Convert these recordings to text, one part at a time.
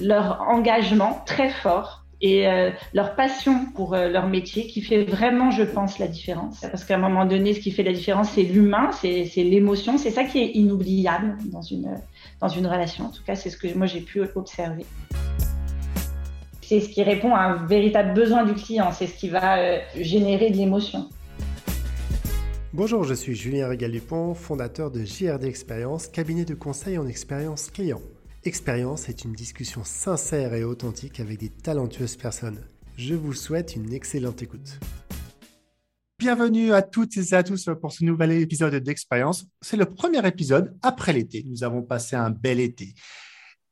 leur engagement très fort et euh, leur passion pour euh, leur métier qui fait vraiment, je pense, la différence. Parce qu'à un moment donné, ce qui fait la différence, c'est l'humain, c'est l'émotion, c'est ça qui est inoubliable dans une, dans une relation. En tout cas, c'est ce que moi j'ai pu observer. C'est ce qui répond à un véritable besoin du client, c'est ce qui va euh, générer de l'émotion. Bonjour, je suis Julien Régal-Dupont, fondateur de JRD Expérience, cabinet de conseil en expérience client. Expérience est une discussion sincère et authentique avec des talentueuses personnes. Je vous souhaite une excellente écoute. Bienvenue à toutes et à tous pour ce nouvel épisode d'Expérience. C'est le premier épisode après l'été. Nous avons passé un bel été.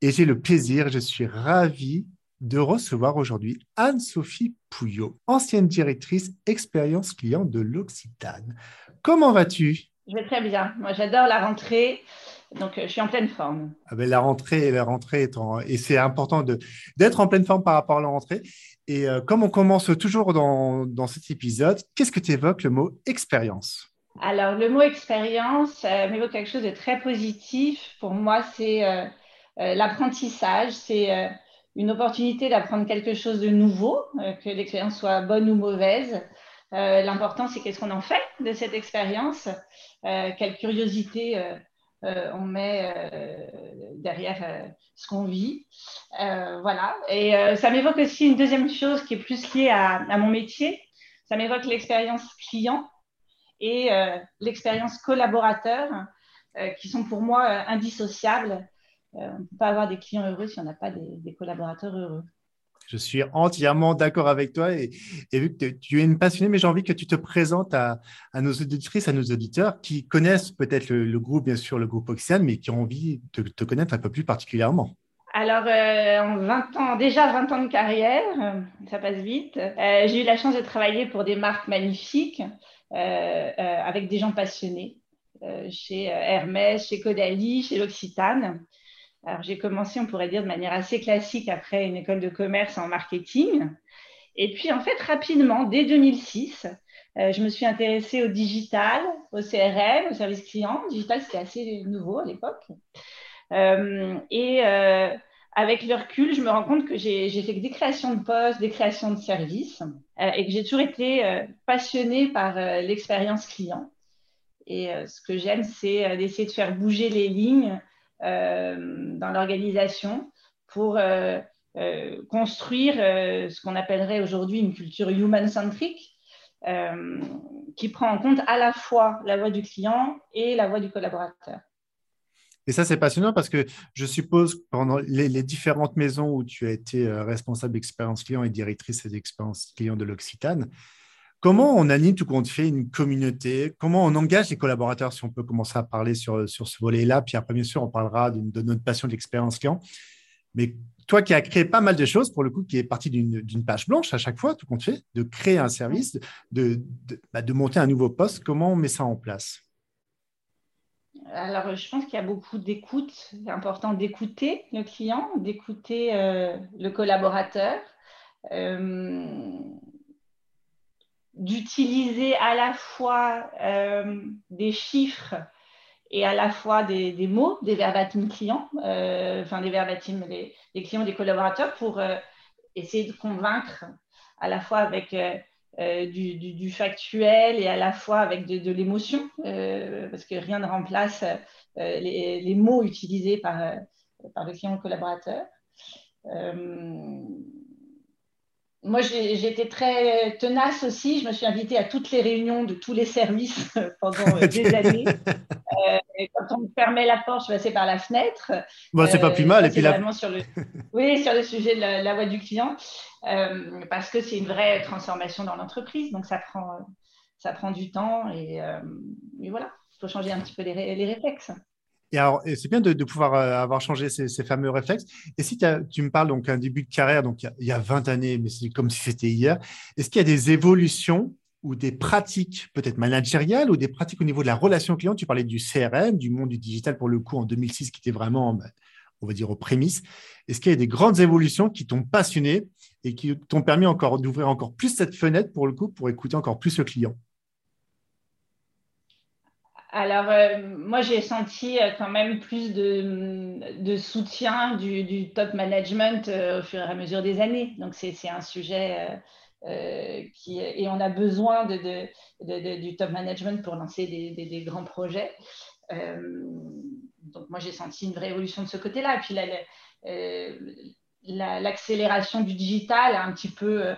Et j'ai le plaisir, je suis ravi de recevoir aujourd'hui Anne-Sophie Pouillot, ancienne directrice expérience client de l'Occitane. Comment vas-tu? Je vais très bien. Moi, j'adore la rentrée. Donc, euh, je suis en pleine forme. Ah ben, la rentrée, la rentrée étant, et c'est important d'être en pleine forme par rapport à la rentrée. Et euh, comme on commence toujours dans, dans cet épisode, qu'est-ce que tu évoques le mot expérience? Alors, le mot expérience euh, m'évoque quelque chose de très positif. Pour moi, c'est l'apprentissage, c'est une opportunité d'apprendre quelque chose de nouveau, que l'expérience soit bonne ou mauvaise. L'important, c'est qu'est-ce qu'on en fait de cette expérience, quelle curiosité euh, on met euh, derrière euh, ce qu'on vit. voilà. Et ça m'évoque aussi une deuxième chose qui est plus liée à, mon métier. Ça m'évoque l'expérience client et l'expérience collaborateur, qui sont pour moi indissociables. on ne peut pas avoir des clients heureux si on n'a pas des collaborateurs heureux. Je suis entièrement d'accord avec toi et, vu que tu es une passionnée, mais j'ai envie que tu te présentes à, nos auditrices, à nos auditeurs qui connaissent peut-être le, groupe, bien sûr, le groupe Oxiane, mais qui ont envie de te connaître un peu plus particulièrement. Alors, euh, en 20 ans, déjà 20 ans de carrière, euh, ça passe vite. Euh, j'ai eu la chance de travailler pour des marques magnifiques avec des gens passionnés, chez Hermès, chez Caudalie, chez l'Occitane. Alors, j'ai commencé, on pourrait dire, de manière assez classique après une école de commerce en marketing. Et puis, en fait, rapidement, dès 2006, euh, je me suis intéressée au digital, au CRM, au service client. Digital, c'était assez nouveau à l'époque. Euh, et euh, avec le recul, je me rends compte que j'ai fait des créations de postes, des créations de services, et que j'ai toujours été passionnée par l'expérience client. Et ce que j'aime, c'est d'essayer de faire bouger les lignes dans l'organisation pour euh, euh, construire ce qu'on appellerait aujourd'hui une culture human-centric, qui prend en compte à la fois la voix du client et la voix du collaborateur. Et ça, c'est passionnant parce que je suppose pendant les, les, différentes maisons où tu as été responsable d'expérience client et directrice d'expérience client de l'Occitane, Comment on anime tout compte fait une communauté? Comment on engage les collaborateurs? Si on peut commencer à parler sur, sur ce volet-là. Puis après, bien sûr, on parlera de, notre passion de l'expérience client. Mais toi qui as créé pas mal de choses, pour le coup, qui est parti d'une page blanche à chaque fois, tout compte fait, de créer un service, de, de, bah, monter un nouveau poste, comment on met ça en place? Alors, je pense qu'il y a beaucoup d'écoute. C'est important d'écouter le client, d'écouter euh, le collaborateur. Euh, d'utiliser à la fois euh, des chiffres et à la fois des, mots, des verbatim clients, euh, enfin des verbatim des, clients, des collaborateurs pour euh, essayer de convaincre à la fois avec du, factuel et à la fois avec de, l'émotion, parce que rien ne remplace les, mots utilisés par, par le client le collaborateur moi, j'ai été très tenace aussi. Je me suis invitée à toutes les réunions de tous les services pendant euh, des années. Euh, quand on me fermait la porte, je passais par la fenêtre. Bon, c'est pas plus mal. et puis sur le... Oui, sur le sujet de la, voix du client, euh, parce que c'est une vraie transformation dans l'entreprise. Donc, ça prend, ça prend du temps et, voilà, il faut changer un petit peu les, les réflexes. Et c'est bien de, pouvoir euh, avoir changé ces, fameux réflexes. Et si tu me parles donc un début de carrière, donc il y a, 20 années, mais c'est comme si c'était hier, est-ce qu'il y a des évolutions ou des pratiques peut-être managériales ou des pratiques au niveau de la relation client? Tu parlais du CRM, du monde du digital pour le coup en 2006 qui était vraiment, bah, on va dire, aux prémices. Est-ce qu'il y a des grandes évolutions qui t'ont passionné et qui t'ont permis encore d'ouvrir encore plus cette fenêtre pour le coup pour écouter encore plus le client? Alors, euh, moi, j'ai senti euh, quand même plus de, soutien du, top management euh, au fur et à mesure des années. Donc, c'est un sujet qui. Et on a besoin du top management pour lancer des, grands projets. donc, moi, j'ai senti une vraie évolution de ce côté-là. Et puis, l'accélération du digital a un petit peu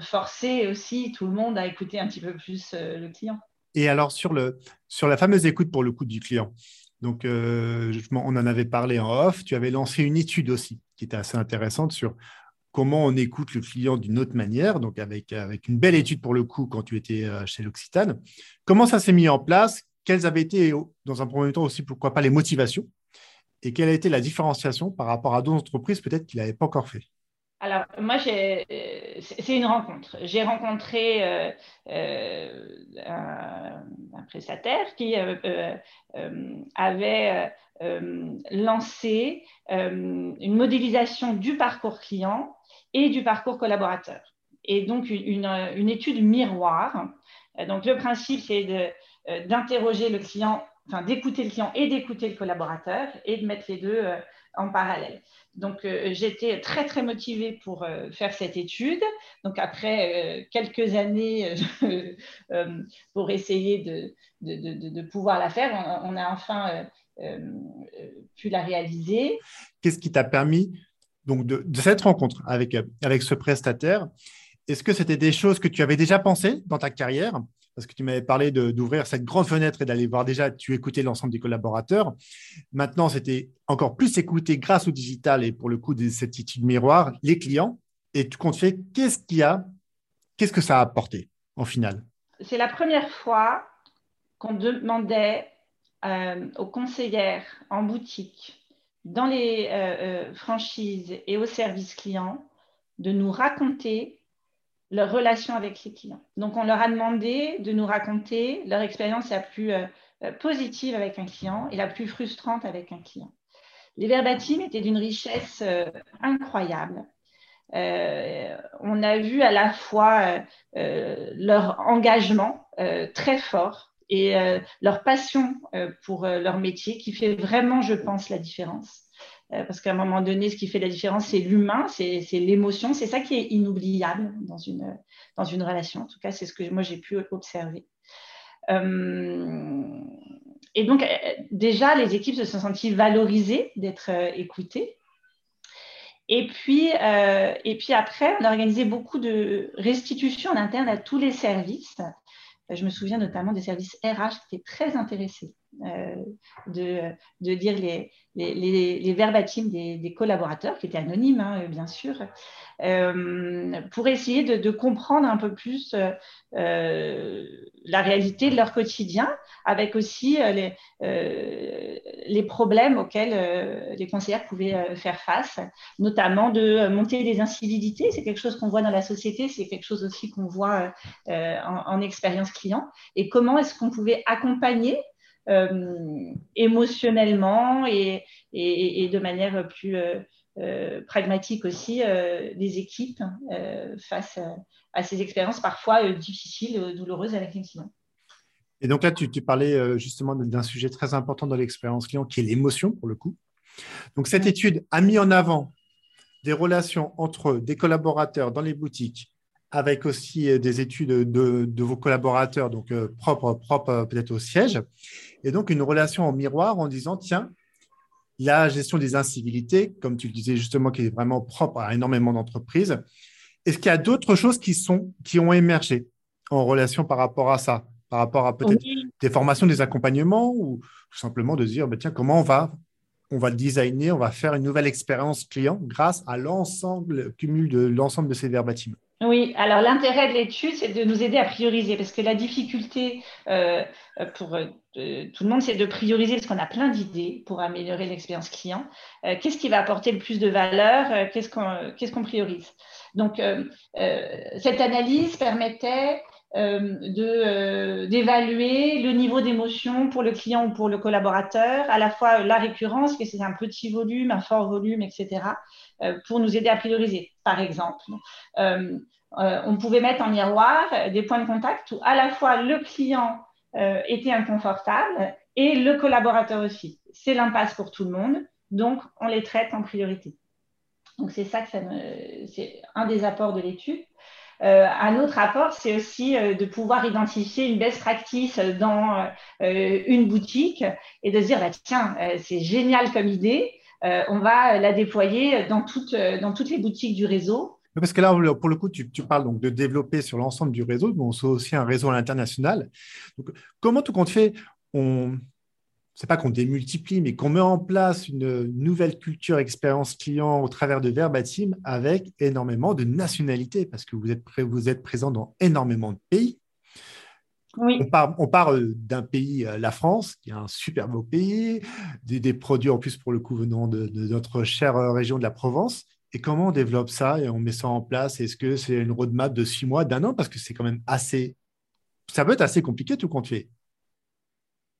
forcé aussi tout le monde à écouter un petit peu plus le client. Et alors, sur, le, sur la fameuse écoute pour le coût du client, donc euh, on en avait parlé en off, tu avais lancé une étude aussi qui était assez intéressante sur comment on écoute le client d'une autre manière, donc avec, avec une belle étude pour le coup quand tu étais euh, chez l'Occitane. Comment ça s'est mis en place? Quelles avaient été, dans un premier temps aussi, pourquoi pas les motivations? Et quelle a été la différenciation par rapport à d'autres entreprises peut-être qu'il n'avait pas encore fait? Alors, moi, c'est une rencontre. J'ai rencontré euh, euh, un, prestataire qui euh, avait lancé une modélisation du parcours client et du parcours collaborateur. Et donc, une, une étude miroir. Donc, le principe, c'est d'interroger le client, enfin, d'écouter le client et d'écouter le collaborateur et de mettre les deux en parallèle. Donc, euh, j'étais très, très motivée pour euh, faire cette étude. Donc, après euh, quelques années pour essayer de, pouvoir la faire, on, a enfin pu la réaliser. Qu'est-ce qui t'a permis donc, de, cette rencontre avec, avec ce prestataire? Est-ce que c'était des choses que tu avais déjà pensées dans ta carrière? Parce que tu m'avais parlé d'ouvrir cette grande fenêtre et d'aller voir déjà, tu écoutais l'ensemble des collaborateurs. Maintenant, c'était encore plus écouter grâce au digital et pour le coup de cette étude miroir, les clients. Et tu comptes faire, qu'est-ce qu'il y a, qu'est-ce que ça a apporté en final? C'est la première fois qu'on demandait euh, aux conseillères en boutique, dans les euh, euh, franchises et au service client, de nous raconter leur relation avec les clients. Donc, on leur a demandé de nous raconter leur expérience la plus euh, euh, positive avec un client et la plus frustrante avec un client. Les verbatims étaient d'une richesse euh, incroyable. on a vu à la fois leur engagement très fort et leur passion pour leur métier qui fait vraiment, je pense, la différence. Euh, parce qu'à un moment donné, ce qui fait la différence, c'est l'humain, c'est l'émotion, c'est ça qui est inoubliable dans une, dans une relation. En tout cas, c'est ce que moi j'ai pu observer. Euh, et donc, euh, déjà, les équipes se sont senties valorisées d'être écoutées. Et puis, et puis après, on a organisé beaucoup de restitutions en interne à tous les services. Je me souviens notamment des services RH qui étaient très intéressés de, de, dire les, les, les, des, collaborateurs, qui étaient anonymes, hein, bien sûr, euh, pour essayer de, comprendre un peu plus euh, la réalité de leur quotidien, avec aussi euh, les, les problèmes auxquels les conseillères pouvaient faire face, notamment de monter des incivilités. C'est quelque chose qu'on voit dans la société, c'est quelque chose aussi qu'on voit en, en expérience client. Et comment est-ce qu'on pouvait accompagner euh, émotionnellement et, et, de manière plus euh, euh, pragmatique aussi des équipes face à, ces expériences parfois difficiles, douloureuses avec les clients. Et donc là, tu, tu parlais justement d'un sujet très important dans l'expérience client qui est l'émotion pour le coup. Donc cette étude a mis en avant des relations entre des collaborateurs dans les boutiques avec aussi euh, des études de, vos collaborateurs, donc euh, propres propre, euh, peut-être au siège, et donc une relation en miroir en disant, tiens, la gestion des incivilités, comme tu le disais justement, qui est vraiment propre à énormément d'entreprises, est-ce qu'il y a d'autres choses qui, sont, qui ont émergé en relation par rapport à ça, par rapport à peut-être des formations, des accompagnements, ou tout simplement de dire, bah, tiens, comment on va on va le designer, on va faire une nouvelle expérience client grâce à l'ensemble, cumul de l'ensemble de ces verbatims. Oui, alors l'intérêt de l'étude, c'est de nous aider à prioriser, parce que la difficulté euh, pour euh, tout le monde, c'est de prioriser, parce qu'on a plein d'idées pour améliorer l'expérience client. Euh, qu'est-ce qui va apporter le plus de valeur Qu'est-ce qu'on priorise? Donc, cette analyse permettait euh, d'évaluer le niveau d'émotion pour le client ou pour le collaborateur, à la fois la récurrence, que c'est un petit volume, un fort volume, etc., euh, pour nous aider à prioriser. Par exemple, euh, on pouvait mettre en miroir des points de contact où à la fois le client était inconfortable et le collaborateur aussi. C'est l'impasse pour tout le monde, donc on les traite en priorité. Donc c'est ça que c'est un des apports de l'étude. Euh, un autre apport, c'est aussi euh, de pouvoir identifier une best practice dans euh, une boutique et de se dire, bah, tiens, c'est génial comme idée, on va la déployer dans, toutes, dans toutes les boutiques du réseau. Parce que là, pour le coup, tu, parles donc de développer sur l'ensemble du réseau, mais on soit aussi un réseau à l'international. comment tout compte fait, on, c'est pas qu'on démultiplie, mais qu'on met en place une nouvelle culture expérience client au travers de Verbatim avec énormément de nationalités, parce que vous êtes, vous êtes présent dans énormément de pays. On part, on euh, d'un pays, euh, la France, qui est un super beau pays, des, produits en plus pour le coup venant de, notre chère euh, région de la Provence. Et comment on développe ça et on met ça en place? Est-ce que c'est une roadmap de six mois, d'un an? Parce que c'est quand même assez. Ça peut être assez compliqué tout compte fait.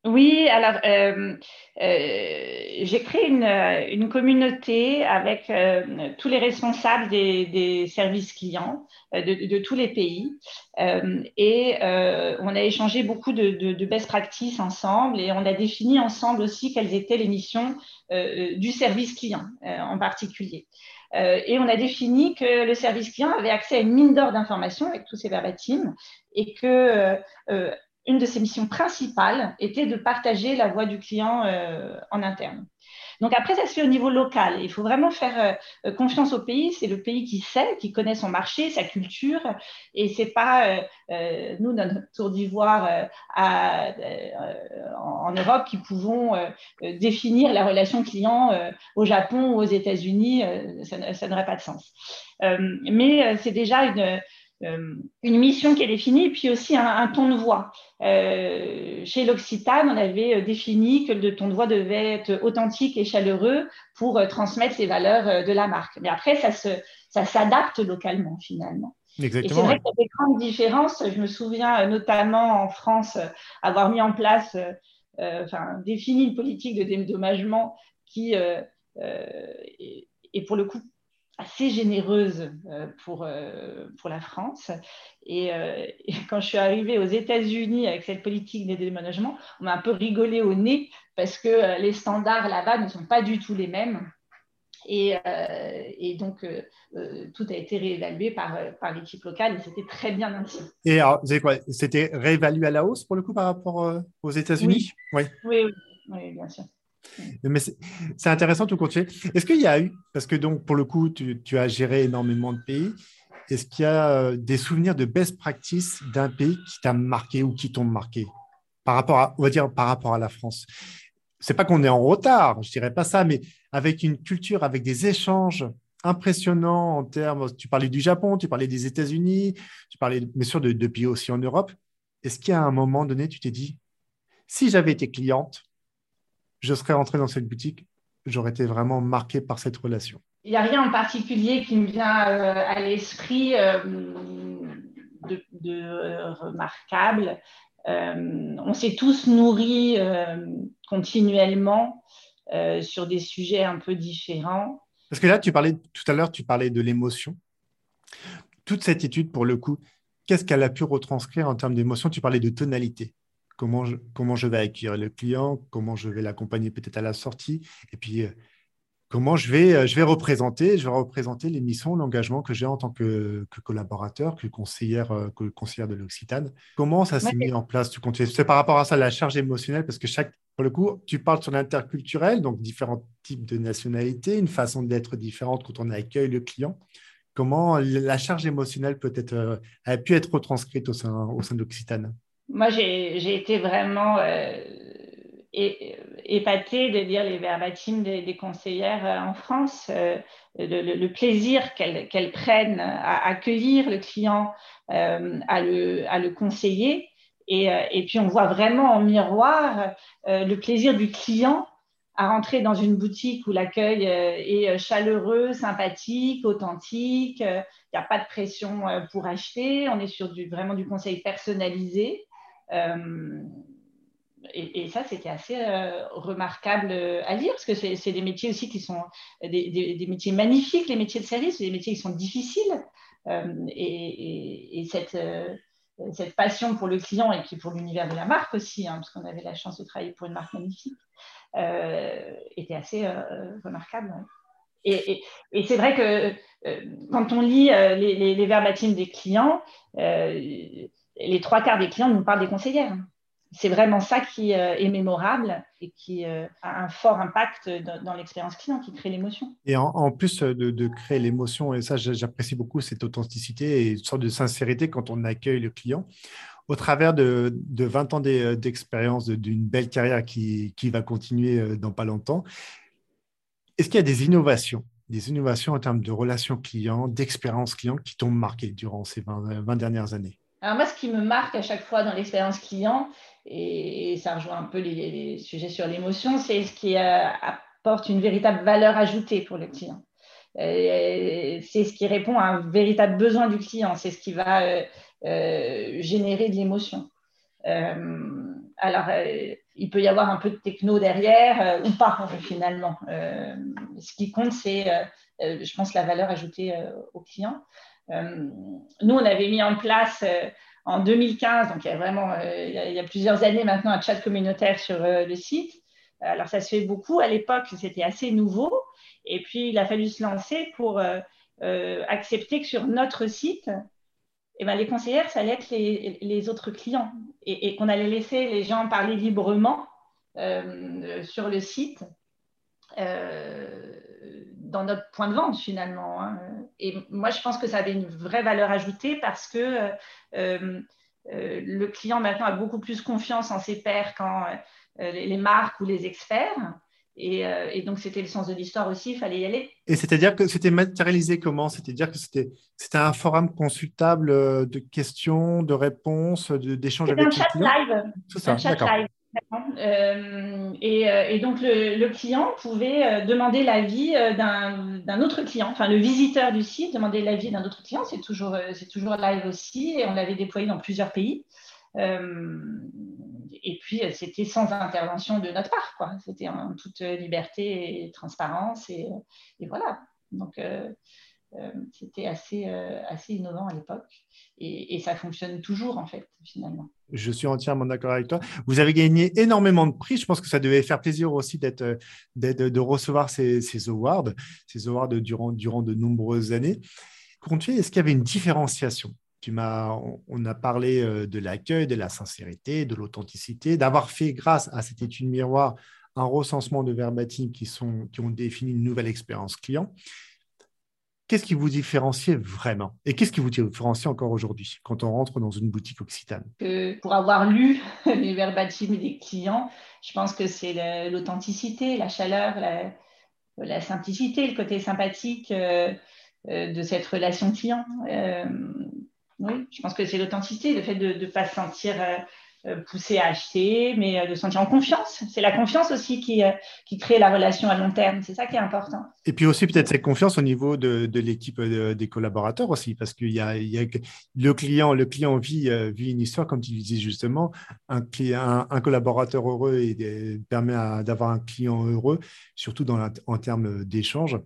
Oui, alors euh, euh, j'ai créé une, une, communauté avec euh, tous les responsables des, des services clients de, de, tous les pays et on a échangé beaucoup de, de, best practices ensemble et on a défini ensemble aussi quelles étaient les missions du service client en particulier. et on a défini que le service client avait accès à une mine d'or d'informations avec tous ces verbatims et que une de ses missions principales était de partager la voix du client euh, en interne. Donc après, ça se fait au niveau local. Il faut vraiment faire euh, confiance au pays. C'est le pays qui sait, qui connaît son marché, sa culture. Et c'est pas euh, nous, notre tour d'ivoire en Europe, qui pouvons définir la relation client au Japon ou aux États-Unis. ça, n'aurait pas de sens. mais c'est déjà une euh, une mission qui est définie et puis aussi un, ton de voix. Euh, chez l'Occitane, on avait euh, défini que le ton de voix devait être authentique et chaleureux pour transmettre les valeurs de la marque. Mais après, ça, se, ça s'adapte localement finalement. Exactement, et c'est vrai qu'il y a des grandes différences. Je me souviens notamment en France avoir mis en place, enfin, défini une politique de dédommagement qui est, pour le coup assez généreuse euh, pour, euh, pour la France. Euh, et, quand je suis arrivée aux États-Unis avec cette politique de déménagement, on m'a un peu rigolé au nez parce que les standards là-bas ne sont pas du tout les mêmes. Et, et donc, tout a été réévalué par, par l'équipe locale et c'était très bien ainsi. Et alors, quoi? C'était réévalué à la hausse pour le coup par rapport aux États-Unis? Oui. oui. oui, bien sûr. Mais c'est intéressant tout compte Est-ce qu'il y a eu, parce que donc pour le coup, tu, as géré énormément de pays, est-ce qu'il y a euh, des souvenirs de best practice d'un pays qui t'a marqué ou qui t'ont marqué par rapport à, on va dire, par rapport à la France? C'est pas qu'on est en retard, je dirais pas ça, mais avec une culture, avec des échanges impressionnants en termes, tu parlais du Japon, tu parlais des États-Unis, tu parlais bien sûr de, de pays aussi en Europe. Est-ce qu'il y a un moment donné, tu t'es dit, si j'avais été cliente, je serais rentré dans cette boutique, j'aurais été vraiment marqué par cette relation. Il n'y a rien en particulier qui me vient euh, à l'esprit euh, de, remarquable. Euh, on s'est tous nourris continuellement sur des sujets un peu différents. Parce que là, tu parlais tout à l'heure, tu parlais de l'émotion. Toute cette étude, pour le coup, qu'est-ce qu'elle a pu retranscrire en termes d'émotion? Tu parlais de tonalité comment je, comment je vais accueillir le client, comment je vais l'accompagner peut-être à la sortie, et puis euh, comment je vais, euh, je vais représenter, je vais représenter les missions, l'engagement que j'ai en tant que, collaborateur, que conseillère, euh, que conseillère de l'Occitane. Comment ça s'est mis en place tu C'est par rapport à ça la charge émotionnelle, parce que chaque, pour le coup, tu parles sur l'interculturel, donc différents types de nationalités, une façon d'être différente quand on accueille le client. Comment la charge émotionnelle peut être, a pu être retranscrite au sein, au sein de l'Occitane? Moi, j'ai été vraiment euh, épatée de lire les verbatims des, conseillères euh, en France, euh, le, plaisir qu'elles prennent à accueillir le client, à, le, conseiller. Et, puis, on voit vraiment en miroir le plaisir du client à rentrer dans une boutique où l'accueil est chaleureux, sympathique, authentique. Il n'y a pas de pression pour acheter. On est sur vraiment du conseil personnalisé. Euh, et, ça, c'était assez euh, remarquable à lire, parce que c'est des métiers aussi qui sont des, métiers magnifiques, les métiers de service, des métiers qui sont difficiles. Euh, et, cette, passion pour le client et puis pour l'univers de la marque aussi, hein, parce qu'on avait la chance de travailler pour une marque magnifique, était assez remarquable. Et, c'est vrai que quand on lit les, les, des clients, les trois quarts des clients nous parlent des conseillères. C'est vraiment ça qui euh, est mémorable et qui euh, a un fort impact dans, l'expérience client, qui crée l'émotion. Et en, plus de, créer l'émotion, et ça j'apprécie beaucoup cette authenticité et une sorte de sincérité quand on accueille le client, au travers de, 20 ans d'expérience, d'une belle carrière qui, va continuer euh, dans pas longtemps, est-ce qu'il y a des innovations des innovations en termes de relations clients, d'expérience client qui t'ont marqué durant ces 20 dernières années? Alors moi, ce qui me marque à chaque fois dans l'expérience client, et ça rejoint un peu les, sujets sur l'émotion, c'est ce qui euh, apporte une véritable valeur ajoutée pour le client. Euh, c'est ce qui répond à un véritable besoin du client, c'est ce qui va euh, générer de l'émotion. alors, il peut y avoir un peu de techno derrière ou pas finalement. ce qui compte, c'est, je pense, la valeur ajoutée au client. Euh, nous, on avait mis en place euh, en 2015, donc il y a vraiment euh, il y a, plusieurs années maintenant, un chat communautaire sur le site. Alors, ça se fait beaucoup. À l'époque, c'était assez nouveau. Et puis, il a fallu se lancer pour accepter que sur notre site, eh ben, les conseillères, ça allait être les, autres clients et, qu'on allait laisser les gens parler librement sur le site dans notre point de vente finalement. Hein. Et moi, je pense que ça avait une vraie valeur ajoutée parce que euh, euh, le client maintenant a beaucoup plus confiance en ses pairs qu'en euh, les marques ou les experts. Et, donc, c'était le sens de l'histoire aussi, il fallait y aller. Et c'est-à-dire que c'était matérialisé comment? C'est-à-dire que c'était, c'était un forum consultable de questions, de réponses, d'échanges avec les clients? live. C'est ça, un chat live. Euh, euh, et, donc, le, client pouvait euh, demander l'avis d'un autre client, enfin, le visiteur du site demandait l'avis d'un autre client. C'est toujours, toujours live aussi et on l'avait déployé dans plusieurs pays. et puis, c'était sans intervention de notre part. C'était en toute liberté et transparence. Et voilà. Donc, c'était assez, assez innovant à l'époque. Et, ça fonctionne toujours, en fait, finalement. Je suis entièrement d'accord avec toi. Vous avez gagné énormément de prix. Je pense que ça devait faire plaisir aussi d'être, de recevoir ces, awards, ces awards durant, de nombreuses années. Compte est-ce qu'il y avait une différenciation? Tu m'as, on a parlé euh, de l'accueil, de la sincérité, de l'authenticité, d'avoir fait grâce à cette étude miroir un recensement de verbatim qui, sont, qui ont défini une nouvelle expérience client qu'est-ce qui vous différencie vraiment? Et qu'est-ce qui vous différencie encore aujourd'hui quand on rentre dans une boutique occitane? Pour avoir lu les verbatims des clients, je pense que c'est l'authenticité, la chaleur, la, simplicité, le côté sympathique euh, euh, de cette relation client. Euh, oui, je pense que c'est l'authenticité, le fait de ne pas se sentir pousser à acheter, mais euh, de sentir en confiance. C'est la confiance aussi qui, euh, qui crée la relation à long terme. C'est ça qui est important. Et puis aussi peut-être cette confiance au niveau de, de l'équipe des collaborateurs aussi, parce qu'il y a, le client, le client vit, vit une histoire, comme tu disais justement, un, un, un collaborateur heureux et, permet d'avoir un client heureux, surtout en termes d'échange.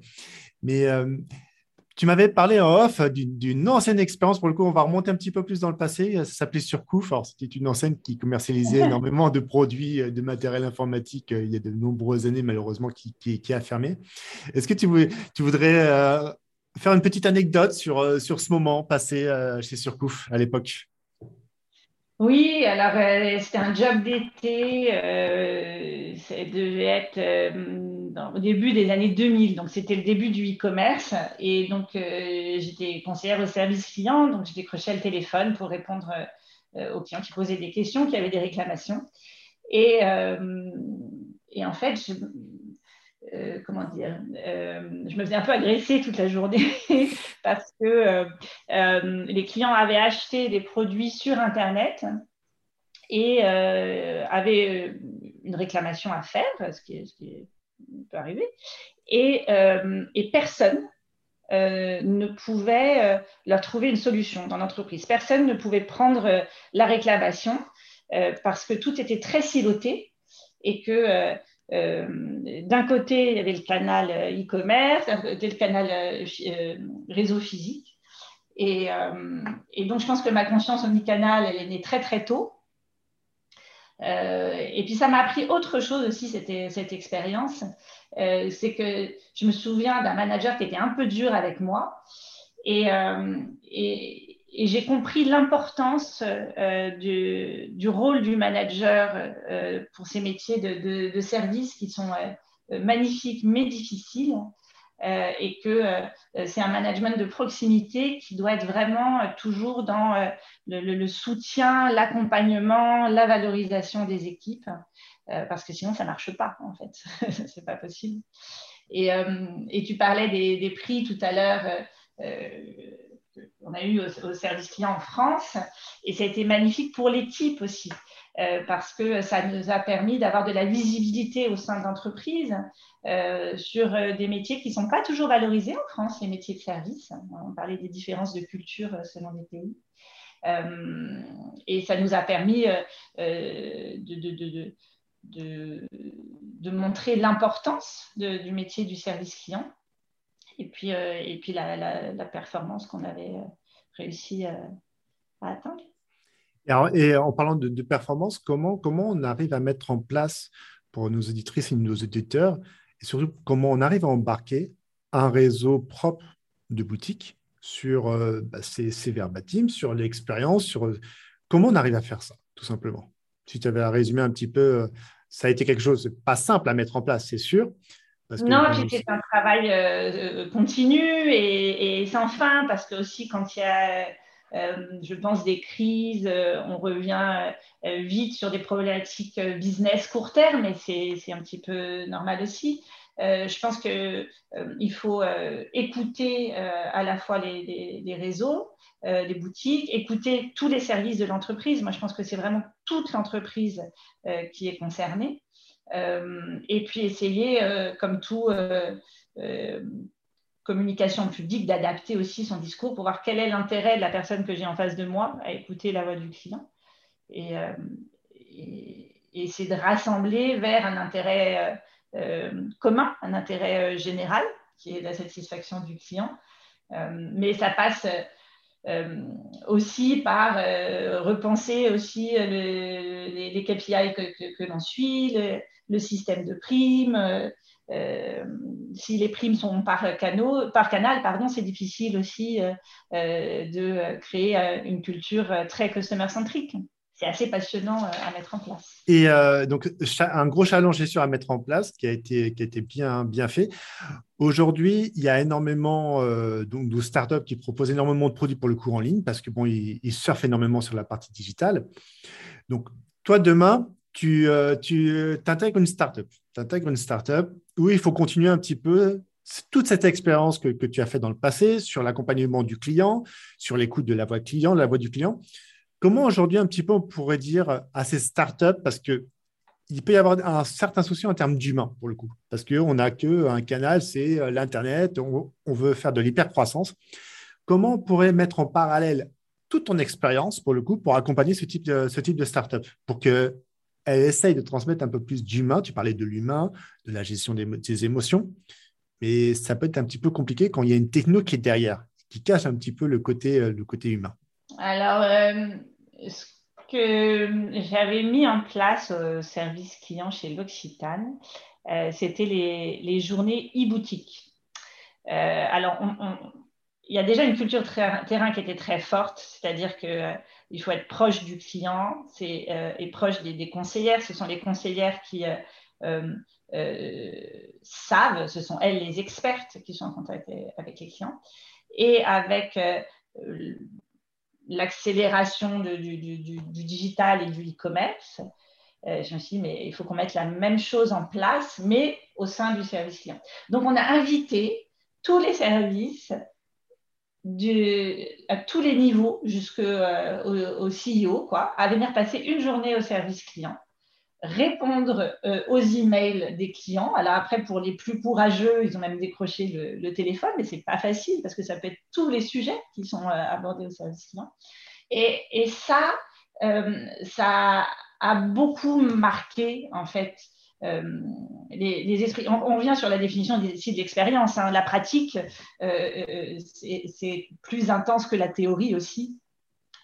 Mais tu m'avais parlé en off d'une ancienne expérience. Pour le coup, on va remonter un petit peu plus dans le passé. Ça s'appelait Surcouf. C'était une enseigne qui commercialisait énormément de produits, euh, de matériel informatique euh, il y a de nombreuses années, malheureusement, qui, a fermé. Est-ce que tu, voudrais euh, faire une petite anecdote sur, sur ce moment passé chez Surcouf à l'époque? Oui, alors euh, c'était un job d'été, euh, ça devait être euh, au début des années 2000, donc c'était le début du e-commerce et donc j'étais conseillère au service client, donc j'ai décroché le téléphone pour répondre aux clients qui posaient des questions, qui avaient des réclamations. Et, et en fait, je, euh, comment dire, euh, je me faisais un peu agresser toute la journée parce que euh, les clients avaient acheté des produits sur Internet et avaient une réclamation à faire, ce qui, peut arriver, et personne ne pouvait leur trouver une solution dans l'entreprise. Personne ne pouvait prendre la réclamation parce que tout était très siloté et que euh, d'un côté, il y avait le canal euh, e-commerce, d'un côté, le canal euh, réseau physique. Et, donc, je pense que ma conscience omnicanale, elle est née très, très tôt. et puis, ça m'a appris autre chose aussi, cette, cette expérience. c'est que je me souviens d'un manager qui était un peu dur avec moi. Et, et j'ai compris l'importance euh, du, rôle du manager euh, pour ces métiers de, de, service qui sont euh, magnifiques mais difficiles. et que c'est un management de proximité qui doit être vraiment toujours dans le, soutien, l'accompagnement, la valorisation des équipes, parce que sinon ça ne marche pas en fait, c'est pas possible. Et, tu parlais des prix tout à l'heure qu'on a eu au, service client en France. Et ça a été magnifique pour l'équipe aussi, euh, parce que ça nous a permis d'avoir de la visibilité au sein de euh, sur euh, des métiers qui ne sont pas toujours valorisés en France, les métiers de service. On parlait des différences de culture selon les pays. et ça nous a permis de, montrer l'importance du métier du service client et puis, euh, et puis la, performance qu'on avait euh, réussi euh, à atteindre. Et, en parlant de, performance, comment, comment on arrive à mettre en place pour nos auditrices et nos auditeurs, et surtout comment on arrive à embarquer un réseau propre de boutiques sur bah, ces, ces verbatims, sur l'expérience, sur comment on arrive à faire ça, tout simplement? Si tu avais à résumer un petit peu, ça a été quelque chose pas simple à mettre en place, c'est sûr, non, c'était un travail euh, euh, continu et, sans fin parce que aussi quand il y a, euh, je pense, des crises, on revient vite sur des problématiques business court terme et c'est un petit peu normal aussi. je pense qu'il faut écouter à la fois les, les réseaux, les boutiques, écouter tous les services de l'entreprise. Moi, je pense que c'est vraiment toute l'entreprise qui est concernée. Euh, et puis essayer, euh, comme tout euh, communication publique, d'adapter aussi son discours pour voir quel est l'intérêt de la personne que j'ai en face de moi à écouter la voix du client. Et, essayer de rassembler vers un intérêt commun, un intérêt général, qui est la satisfaction du client. mais ça passe aussi par repenser aussi les, KPI que, l'on suit, le système de primes. Euh, euh, si les primes sont par, par canal, pardon, c'est difficile aussi euh, de créer une culture très customer-centrique c'est assez passionnant à mettre en place. Et donc, un gros challenge est sûr à mettre en place qui a été, qui a été bien, bien fait. Aujourd'hui, il y a énormément donc, de startups qui proposent énormément de produits pour le cours en ligne parce que bon, ils, surfent énormément sur la partie digitale. Donc, toi, demain, tu, euh, tu intègres une startup. Tu intègres une startup où il faut continuer un petit peu toute cette expérience que, tu as fait dans le passé sur l'accompagnement du client, sur l'écoute de la voix client, la voix du client. Comment aujourd'hui, un petit peu, on pourrait dire à ces startups, parce que il peut y avoir un certain souci en termes d'humain, pour le coup, parce qu'on n'a qu'un canal, c'est euh, l'Internet, on, veut faire de l'hypercroissance. Comment on pourrait mettre en parallèle toute ton expérience, pour le coup, pour accompagner ce type de, de startup, pour que elle essaye de transmettre un peu plus d'humain. Tu parlais de l'humain, de la gestion des, émotions, mais ça peut être un petit peu compliqué quand il y a une techno qui est derrière, qui cache un petit peu le côté, euh, le côté humain. Alors, euh, ce que j'avais mis en place au service client chez l'Occitane, euh, c'était les, journées e-boutique. alors, il y a déjà une culture terrain qui était très forte, c'est-à-dire que il faut être proche du client euh, et proche des, conseillères. Ce sont les conseillères qui euh, euh, savent, ce sont elles les expertes qui sont en contact avec les clients. Et avec l'accélération du, du, digital et du e-commerce, je me suis dit, mais il faut qu'on mette la même chose en place, mais au sein du service client. Donc, on a invité tous les services à tous les niveaux, jusqu'au euh, au, CEO, quoi, à venir passer une journée au service client, répondre euh, aux emails des clients. Alors après, pour les plus courageux, ils ont même décroché le, téléphone, mais c'est pas facile parce que ça peut être tous les sujets qui sont euh, abordés au service client. Et, ça, ça a beaucoup marqué en fait les, esprits. On, revient sur la définition des de l'expérience. Hein. La pratique, c'est plus intense que la théorie aussi.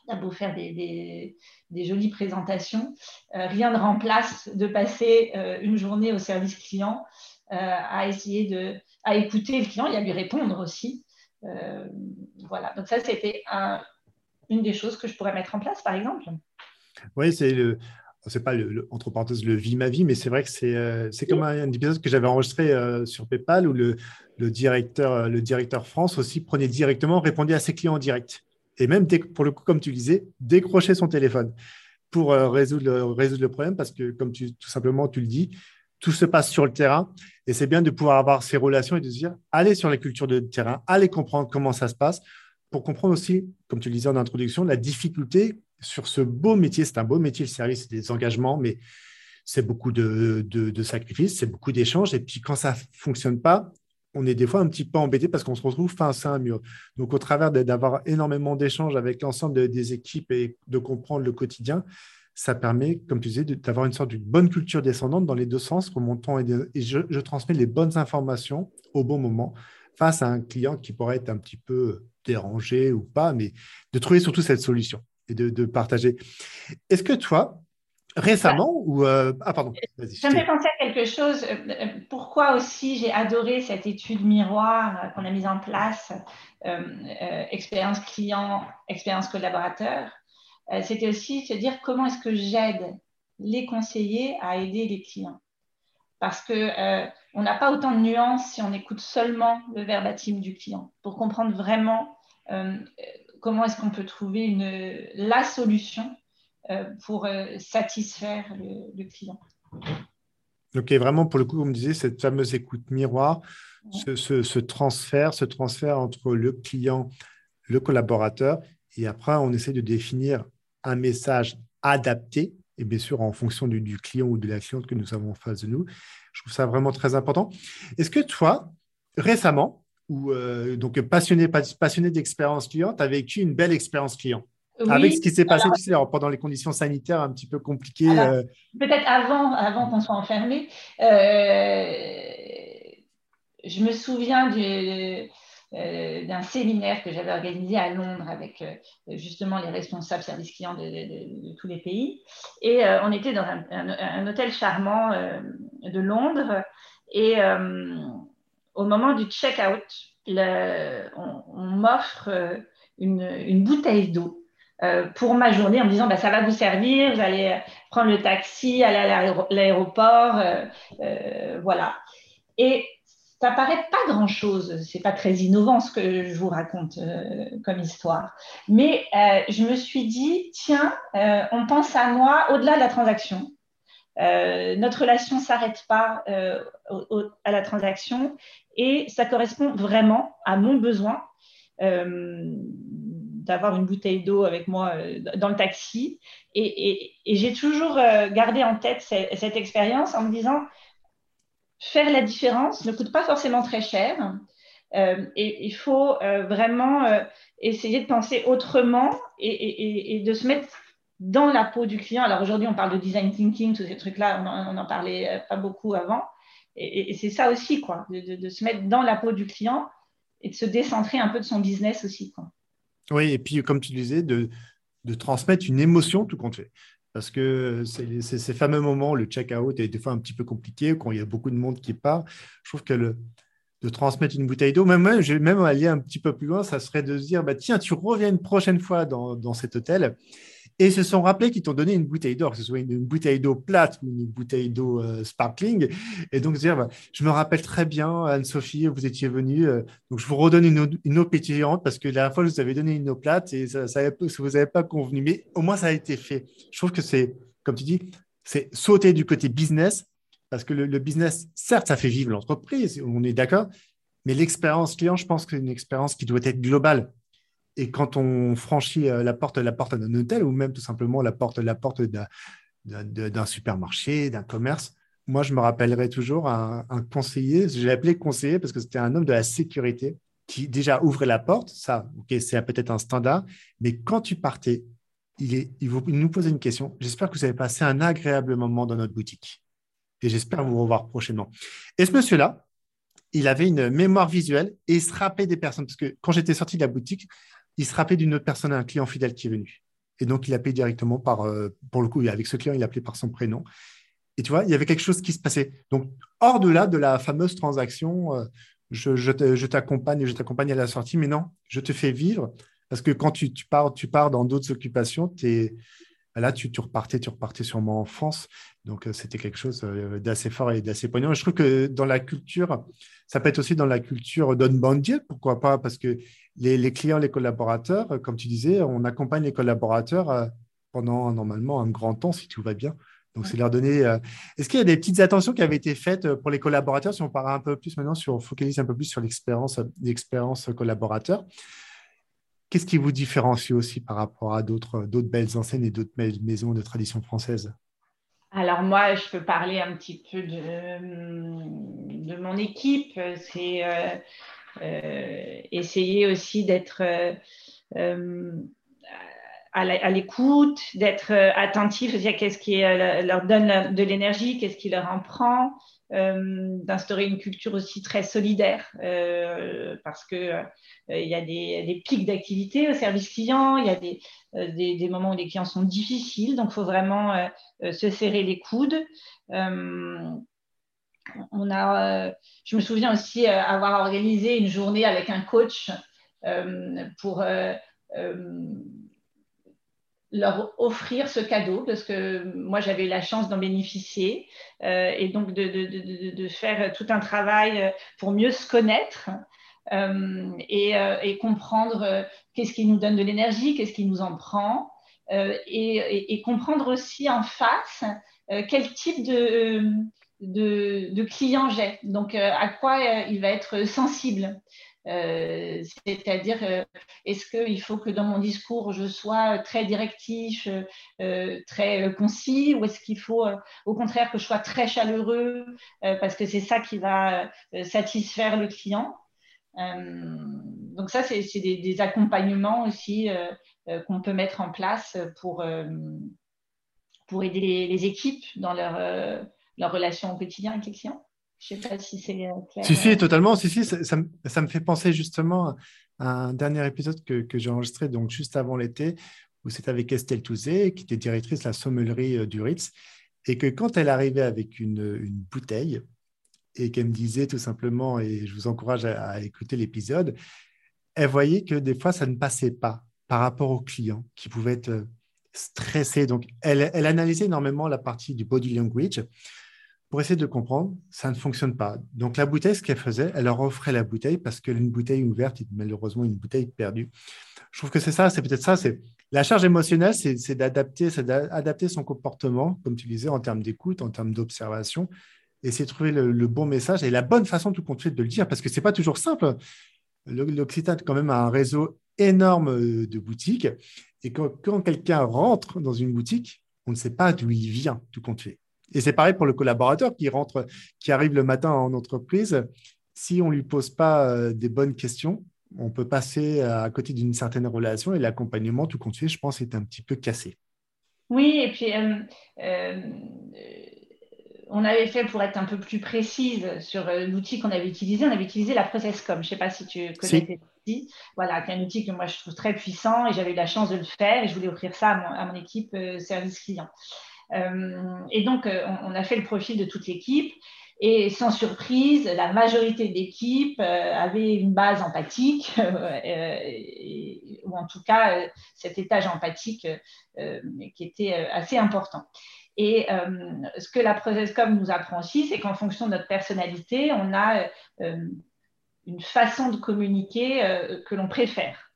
A beau faire des, jolies présentations, rien ne remplace de passer une journée au service client à essayer de à écouter le client et à lui répondre aussi. voilà, donc ça, c'était une des choses que je pourrais mettre en place, par exemple. Oui, c'est le, c'est pas le, entre parenthèses le vie ma vie, mais c'est vrai que c'est euh, comme un, épisode que j'avais enregistré euh, sur PayPal où le, le, directeur le directeur France aussi prenait directement répondait à ses clients en direct et même pour le coup comme tu disais décrochait son téléphone pour euh, résoudre le, le problème parce que comme tout simplement tu le dis tout se passe sur le terrain et c'est bien de pouvoir avoir ces relations et de se dire allez sur la culture de terrain allez comprendre comment ça se passe pour comprendre aussi comme tu le disais en introduction la difficulté sur ce beau métier. C'est un beau métier, le service, des engagements, mais c'est beaucoup de, sacrifices, c'est beaucoup d'échanges. Et puis quand ça ne fonctionne pas, on est des fois un petit peu embêté parce qu'on se retrouve face à un mur. Donc, au travers d'avoir énormément d'échanges avec l'ensemble des équipes et de comprendre le quotidien, ça permet, comme tu disais, d'avoir une sorte de bonne culture descendante dans les deux sens, remontant et, et je, je, transmets les bonnes informations au bon moment face à un client qui pourrait être un petit peu dérangé ou pas, mais de trouver surtout cette solution et de, partager. Est-ce que toi, récemment ou euh, ah pardon ça me fait penser à quelque chose. Euh, pourquoi aussi j'ai adoré cette étude miroir euh, qu'on a mise en place expérience client expérience collaborateur? C'était aussi se dire comment est-ce que j'aide les conseillers à aider les clients? Parce que on n'a pas autant de nuances si on écoute seulement le verbatim du client. Pour comprendre vraiment comment est-ce qu'on peut trouver une, la solution euh, pour euh, satisfaire le, client. Ok, vraiment, pour le coup, vous me disiez, cette fameuse écoute miroir, ce, transfert, ce transfert entre le client, le collaborateur, et après, on essaie de définir un message adapté, et bien sûr en fonction du, du client ou de la cliente que nous avons en face de nous. Je trouve ça vraiment très important. Est-ce que toi, récemment, ou euh, donc passionné, passionné d'expérience client, tu as vécu une belle expérience client? Avec ce qui s'est passé pendant les conditions sanitaires un petit peu compliquées. Euh. Peut-être avant, avant qu'on soit enfermé. Euh, je me souviens d'un séminaire que j'avais organisé à Londres avec justement les responsables service client de, tous les pays. Et on était dans un, un hôtel charmant de Londres. Et au moment du check-out, on, m'offre euh, une, bouteille d'eau euh, pour ma journée en me disant bah, ça va vous servir, vous allez prendre le taxi, aller à l'aéroport, euh, voilà. Et ça paraît pas grand chose, c'est pas très innovant ce que je vous raconte comme histoire, mais je me suis dit tiens, on pense à moi au-delà de la transaction. notre relation s'arrête pas à la transaction et ça correspond vraiment à mon besoin euh, d'avoir une bouteille d'eau avec moi euh, dans le taxi. Et, j'ai toujours euh, gardé en tête cette, expérience en me disant, faire la différence ne coûte pas forcément très cher. et il faut vraiment essayer de penser autrement et, de se mettre dans la peau du client. Alors aujourd'hui, on parle de design thinking, tous ces trucs-là, on n'en parlait pas beaucoup avant. Et, c'est ça aussi, quoi, de, se mettre dans la peau du client et de se décentrer un peu de son business aussi. Oui, et puis comme tu disais, de, de transmettre une émotion tout compte fait. Parce que c'est ces fameux moments, le check-out est des fois un petit peu compliqué, quand il y a beaucoup de monde qui part. Je trouve que le, de transmettre une bouteille d'eau, même, je même aller un petit peu plus loin, ça serait de se dire, bah, tiens, tu reviens une prochaine fois dans, dans cet hôtel et se sont rappelés qu'ils t'ont donné une bouteille d'or, que ce soit une, bouteille d'eau plate ou une bouteille d'eau euh, sparkling. Et donc, dire, bah, je me rappelle très bien, Anne-Sophie, vous étiez venue, euh, donc je vous redonne une eau, une eau, pétillante parce que la dernière fois, je vous avais donné une eau plate et ça, ça, vous n'avez pas convenu. Mais au moins, ça a été fait. Je trouve que c'est, comme tu dis, c'est sauter du côté business parce que le, le business, certes, ça fait vivre l'entreprise, on est d'accord, mais l'expérience client, je pense que c'est une expérience qui doit être globale et quand on franchit euh, la porte, la porte d'un hôtel ou même tout simplement la porte, la porte d'un supermarché, d'un commerce, moi, je me rappellerai toujours un, conseiller, je l'ai appelé conseiller parce que c'était un homme de la sécurité qui déjà ouvrait la porte. Ça, ok, c'est peut-être un standard, mais quand tu partais, il, il nous posait une question. J'espère que vous avez passé un agréable moment dans notre boutique. et j'espère vous revoir prochainement. Et ce monsieur-là, il avait une mémoire visuelle et il se rappelait des personnes. Parce que quand j'étais sorti de la boutique, il se rappelait d'une autre personne, un client fidèle qui est venu. Et donc, il appelait directement par, euh, pour le coup, avec ce client, il appelait par son prénom. Et tu vois, il y avait quelque chose qui se passait. Donc, hors de là, de la fameuse transaction, euh, je, je t'accompagne, je t'accompagne à la sortie, mais non, je te fais vivre. Parce que quand tu, pars, tu pars dans d'autres occupations, es, Là, tu, repartais, tu repartais sûrement en France. Donc, euh, c'était quelque chose d'assez fort et d'assez poignant. Je trouve que dans la culture, ça peut être aussi dans la culture d'onboarding, pourquoi pas Parce que les, clients, les collaborateurs, euh, comme tu disais, on accompagne les collaborateurs pendant normalement un grand temps, si tout va bien. Donc, c'est leur donner. Est-ce qu'il y a des petites attentions qui avaient été faites pour les collaborateurs Si on parle un peu plus maintenant, sur, on focalise un peu plus sur l'expérience, l'expérience collaborateur? Qu'est-ce qui vous différencie aussi par rapport à d'autres belles enseignes et d'autres maisons de tradition française? Alors moi, je peux parler un petit peu de, de mon équipe. C'est euh, euh, essayer aussi d'être euh, à l'écoute, d'être attentif à qu'est-ce qui leur donne de l'énergie, qu'est-ce qui leur en prend, euh, d'instaurer une culture aussi très solidaire euh, parce que euh, il y a des, pics d'activité au service client, il y a des, des, moments où les clients sont difficiles, donc il faut vraiment se serrer les coudes. On a, je me souviens aussi avoir organisé une journée avec un coach pour leur offrir ce cadeau parce que moi j'avais la chance d'en bénéficier euh, et donc de, faire tout un travail pour mieux se connaître euh, et, euh, comprendre qu'est-ce qui nous donne de l'énergie, qu'est-ce qui nous en prend et, comprendre aussi en face quel type de, de, client j'ai, donc à quoi il va être sensible. Euh, c'est-à-dire, euh, est-ce qu'il faut que dans mon discours, je sois très directif, euh, très concis, ou est-ce qu'il faut au contraire que je sois très chaleureux, parce que c'est ça qui va satisfaire le client donc ça, c'est des, accompagnements aussi qu'on peut mettre en place pour, pour aider les, équipes dans leur, leur relation au quotidien avec les clients? Je ne sais pas si c'est euh, clair. Si, si, totalement. Si, si, ça, me fait penser justement à un dernier épisode que, j'ai enregistré donc juste avant l'été, où c'était avec Estelle Touzé, qui était directrice de la sommellerie euh, du Ritz, et que quand elle arrivait avec une, bouteille, et qu'elle me disait tout simplement, et je vous encourage à, écouter l'épisode, elle voyait que des fois, ça ne passait pas par rapport aux clients qui pouvaient être euh, stressés. Donc, elle, elle analysait énormément la partie du body language pour essayer de comprendre, ça ne fonctionne pas. Donc la bouteille, ce qu'elle faisait, elle leur offrait la bouteille parce qu'une bouteille ouverte est malheureusement une bouteille perdue. Je trouve que c'est ça, c'est peut-être ça, c'est la charge émotionnelle, c'est d'adapter, d'adapter son comportement, comme tu disais, en termes d'écoute, en termes d'observation, et c'est trouver le, bon message et la bonne façon tout compte fait de le dire, parce que c'est pas toujours simple. L'Occitane quand même a un réseau énorme euh, de boutiques, et quand quelqu'un rentre dans une boutique, on ne sait pas d'où il vient, tout compte fait. Et c'est pareil pour le collaborateur qui rentre, qui arrive le matin en entreprise. Si on ne lui pose pas euh, des bonnes questions, on peut passer à côté d'une certaine relation et l'accompagnement, tout compte fait, je pense, est un petit peu cassé. Oui, et puis euh, euh, on avait fait, pour être un peu plus précise sur l'outil qu'on avait utilisé, on avait utilisé la ProcessCom. Je ne sais pas si tu connais cet outil. Voilà, c'est un outil que moi je trouve très puissant et j'avais eu la chance de le faire et je voulais offrir ça à mon équipe service client. Euh, et donc, euh, on, a fait le profil de toute l'équipe. Et sans surprise, la majorité de l'équipe euh, avait une base empathique, ou en tout cas cet étage empathique qui était assez important. Et ce que la Processcom nous apprend aussi, c'est qu'en fonction de notre personnalité, on a une façon de communiquer que l'on préfère.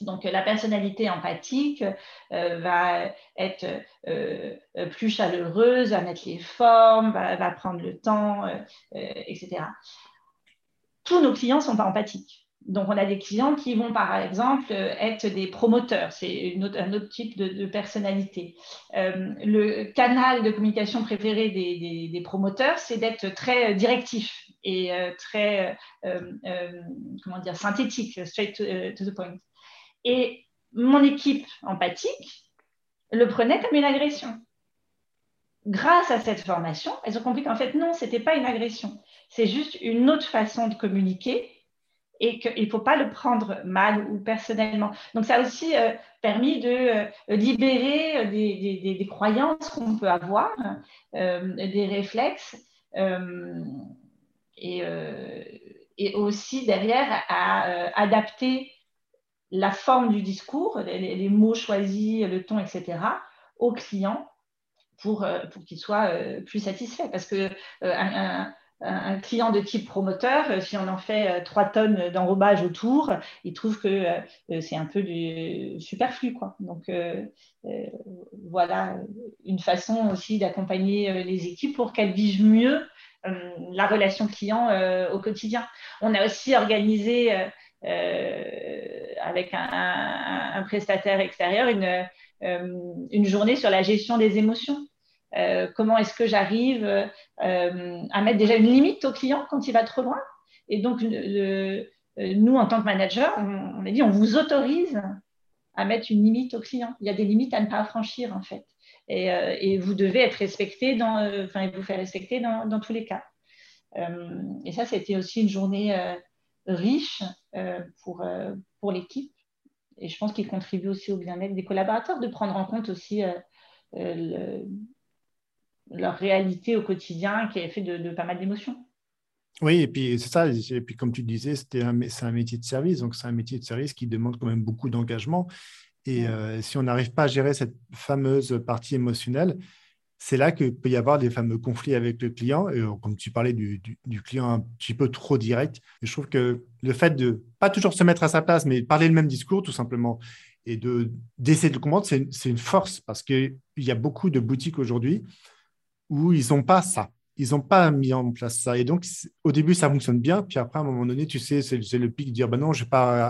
Donc la personnalité empathique euh, va être euh, euh, plus chaleureuse, va mettre les formes, va, prendre le temps, etc. Tous nos clients sont pas empathiques. Donc, on a des clients qui vont, par exemple, être des promoteurs. C'est un autre type de, personnalité. le canal de communication préféré des, promoteurs, c'est d'être très directif et très, synthétique, straight to the point. Et mon équipe empathique le prenait comme une agression. grâce à cette formation, elles ont compris qu'en fait, non, ce n'était pas une agression. C'est juste une autre façon de communiquer et qu'il ne faut pas le prendre mal ou personnellement. Donc, ça a aussi euh, permis de euh, libérer euh, des, croyances qu'on peut avoir, des réflexes, et, et, aussi derrière à adapter la forme du discours, les, mots choisis, le ton, etc., au client pour, pour qu'il soit plus satisfait. Parce que un, un client de type promoteur, euh, si on en fait euh, trois tonnes d'enrobage autour, il trouve que euh, c'est un peu superflu. Quoi. Donc voilà une façon aussi d'accompagner les équipes pour qu'elles vivent mieux la relation client au quotidien. On a aussi organisé avec un, prestataire extérieur une, une journée sur la gestion des émotions. Euh, comment est-ce que j'arrive euh, à mettre déjà une limite au client quand il va trop loin? Et donc, nous, en tant que manager, on, dit, on vous autorise à mettre une limite au client. Il y a des limites à ne pas franchir, en fait. Et, euh, vous devez être respecté, dans, enfin, vous faire respecter dans, tous les cas. et ça, c'était aussi une journée riche pour, pour l'équipe. Et je pense qu'il contribue aussi au bien-être des collaborateurs, de prendre en compte aussi le, leur réalité au quotidien qui est fait de, pas mal d'émotions. Oui, et puis c'est ça. Et puis comme tu disais, c'est un, un métier de service, donc c'est un métier de service qui demande quand même beaucoup d'engagement. Et euh, si on n'arrive pas à gérer cette fameuse partie émotionnelle, c'est là qu'il peut y avoir des fameux conflits avec le client. Et euh, comme tu parlais du, du, client un petit peu trop direct, je trouve que le fait de pas toujours se mettre à sa place, mais parler le même discours tout simplement, et de d'essayer de le comprendre, c'est une force parce qu'il y a beaucoup de boutiques aujourd'hui où ils n'ont pas ça. Ils n'ont pas mis en place ça. Et donc, au début, ça fonctionne bien. Puis après, à un moment donné, tu sais, c'est le pic de dire, ben non, je ne pas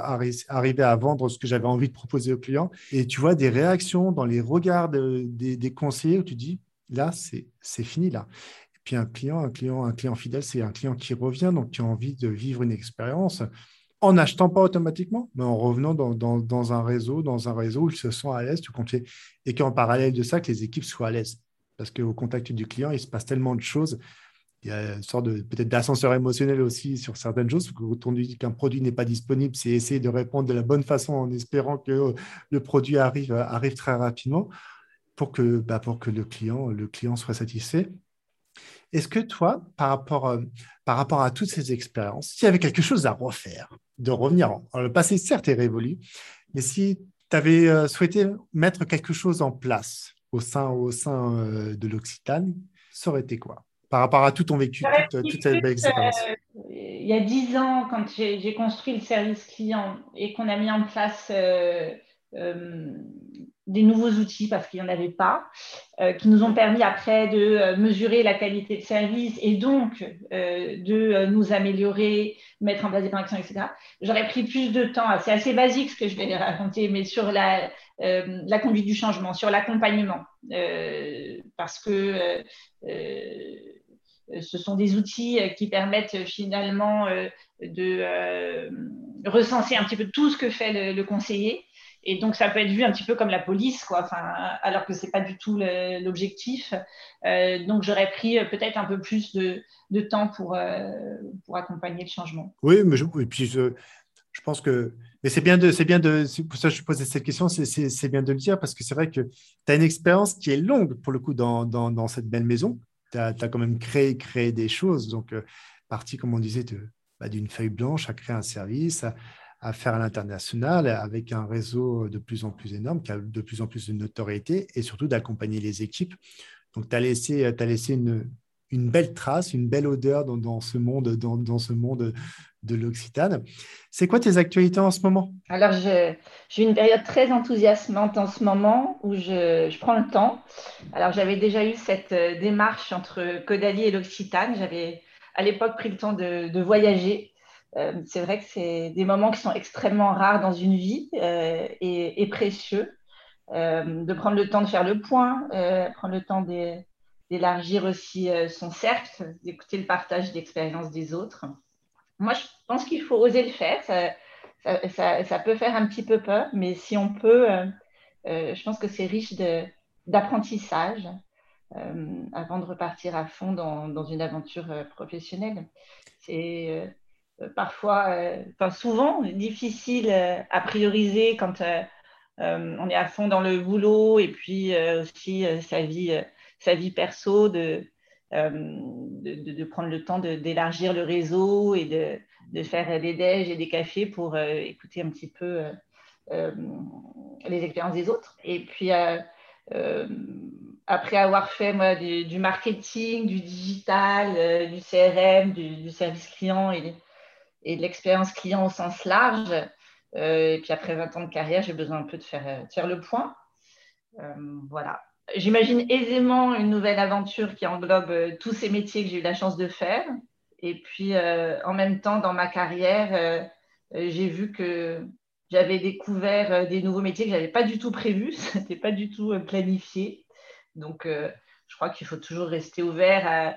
arriver à vendre ce que j'avais envie de proposer au client. Et tu vois des réactions dans les regards des, conseillers où tu dis, là, c'est fini, là. Et puis un client, un client, un client fidèle, c'est un client qui revient, donc qui a envie de vivre une expérience en n'achetant pas automatiquement, mais en revenant dans, dans, un réseau, dans un réseau où ils se sentent à l'aise, tu et qu'en parallèle de ça, que les équipes soient à l'aise parce qu'au contact du client, il se passe tellement de choses. Il y a une sorte peut-être d'ascenseur émotionnel aussi sur certaines choses. Quand on dit qu'un produit n'est pas disponible, c'est essayer de répondre de la bonne façon en espérant que le produit arrive, arrive très rapidement pour que, bah, pour que le, client, le client soit satisfait. Est-ce que toi, par rapport, euh, par rapport à toutes ces expériences, s'il y avait quelque chose à refaire, de revenir en, le passé, certes, est révolu, mais si tu avais euh, souhaité mettre quelque chose en place au sein, au sein euh, de l'Occitane, ça aurait été quoi? Par rapport à tout ton vécu, toute, cette belle expérience Il y a dix ans, quand j'ai construit le service client et qu'on a mis en place des nouveaux outils parce qu'il n'y en avait pas, qui nous ont permis après de mesurer la qualité de service et donc de nous améliorer, mettre en place des plans etc. J'aurais pris plus de temps. C'est assez basique ce que je vais raconter, mais sur la, euh, la conduite du changement, sur l'accompagnement, euh, parce que euh, ce sont des outils qui permettent finalement de recenser un petit peu tout ce que fait le, conseiller. Et donc, ça peut être vu un petit peu comme la police, quoi, alors que ce n'est pas du tout l'objectif. donc, j'aurais pris peut-être un peu plus de, temps pour, pour accompagner le changement. Oui, mais je, et puis je, pense que mais c'est bien de, c'est de, pour ça que je posais cette question, c'est bien de le dire parce que c'est vrai que tu as une expérience qui est longue pour le coup dans, cette belle maison. Tu as, quand même créé, créé des choses. Donc, euh, parti, comme on disait, bah, d'une feuille blanche à créer un service, à, faire à l'international avec un réseau de plus en plus énorme, qui a de plus en plus de notoriété et surtout d'accompagner les équipes. Donc, tu as laissé, laissé une, une belle trace, une belle odeur dans, dans ce monde, dans, dans, ce monde de l'Occitane. C'est quoi tes actualités en ce moment? Alors, j'ai une période très enthousiasmante en ce moment où je, je prends le temps. Alors, j'avais déjà eu cette euh, démarche entre Caudalie et l'Occitane. J'avais à l'époque pris le temps de, de voyager. Euh, c'est vrai que c'est des moments qui sont extrêmement rares dans une vie euh, et, précieux. de prendre le temps de faire le point, prendre le temps d'élargir aussi son cercle, d'écouter le partage d'expériences des autres. Moi, je pense qu'il faut oser le faire. Ça, peut faire un petit peu peur, mais si on peut, euh, euh, je pense que c'est riche d'apprentissage. avant de repartir à fond dans, dans une aventure professionnelle. C'est parfois, enfin souvent difficile à prioriser quand on est à fond dans le boulot et puis aussi sa vie, sa vie perso de, de, prendre le temps d'élargir le réseau et de, de faire des déj et des cafés pour écouter un petit peu euh, les expériences des autres. Et puis, euh, euh, après avoir fait moi, du, marketing, du digital, du CRM, du, service client et, et de l'expérience client au sens large, et puis après 20 ans de carrière, j'ai besoin un peu de faire, faire le point. voilà. J'imagine aisément une nouvelle aventure qui englobe tous ces métiers que j'ai eu la chance de faire. Et puis, en même temps, dans ma carrière, j'ai vu que j'avais découvert euh, des nouveaux métiers que je n'avais pas du tout prévus, ce n'était pas du tout euh, planifié. Donc, euh, je crois qu'il faut toujours rester ouvert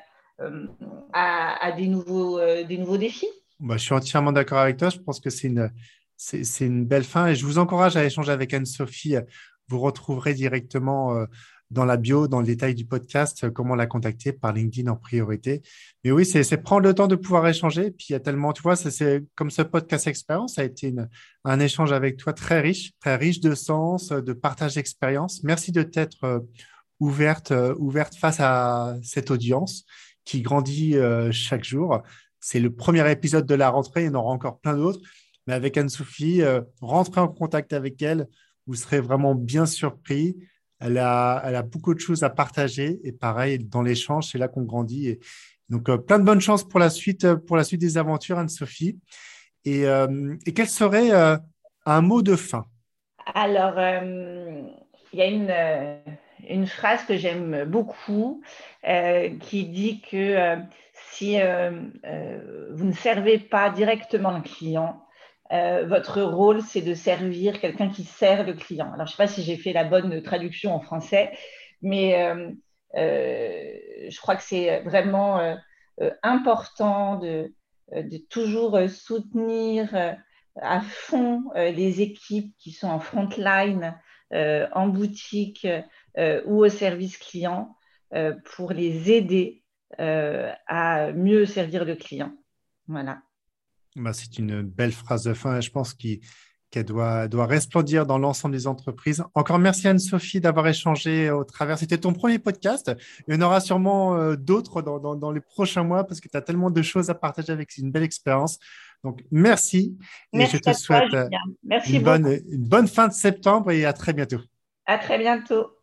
à, des nouveaux défis. Bah, je suis entièrement d'accord avec toi. Je pense que c'est une, belle fin et je vous encourage à échanger avec Anne-Sophie. Vous retrouverez directement dans la bio, dans le détail du podcast, euh, comment la contacter par LinkedIn en priorité. Mais oui, c'est prendre le temps de pouvoir échanger. Puis il y a tellement, tu vois, c'est comme ce podcast expérience, ça a été un échange avec toi très riche, très riche de sens, de partage d'expérience. Merci de t'être euh, euh, ouverte face à cette audience qui grandit chaque jour. C'est le premier épisode de la rentrée, il y en aura encore plein d'autres. Mais avec Anne-Sophie, rentrez en contact avec elle, vous serez vraiment bien surpris. Elle a, beaucoup de choses à partager et pareil, dans l'échange, c'est là qu'on grandit. Donc, euh, plein de bonnes chances pour la suite, euh, pour la suite des aventures, Anne-Sophie. Et, euh, quel serait un mot de fin? Alors, il y a une phrase que j'aime beaucoup qui dit que si vous ne servez pas directement le client, euh, votre rôle, c'est de servir quelqu'un qui sert le client. Alors, je ne sais pas si j'ai fait la bonne traduction en français, mais euh, euh, je crois que c'est vraiment important de, de, toujours soutenir à fond les équipes qui sont en front line, en boutique ou au service client pour les aider à mieux servir le client. Voilà. Bah, c'est une belle phrase de fin et je pense qu'elle doit, doit resplendir dans l'ensemble des entreprises. Encore merci Anne-Sophie d'avoir échangé au travers. C'était ton premier podcast. Il y en aura sûrement euh, d'autres dans, les prochains mois parce que tu as tellement de choses à partager avec une belle expérience. Donc, merci. Merci et je te souhaite une, bonne, une bonne fin de septembre et à très bientôt. À très bientôt.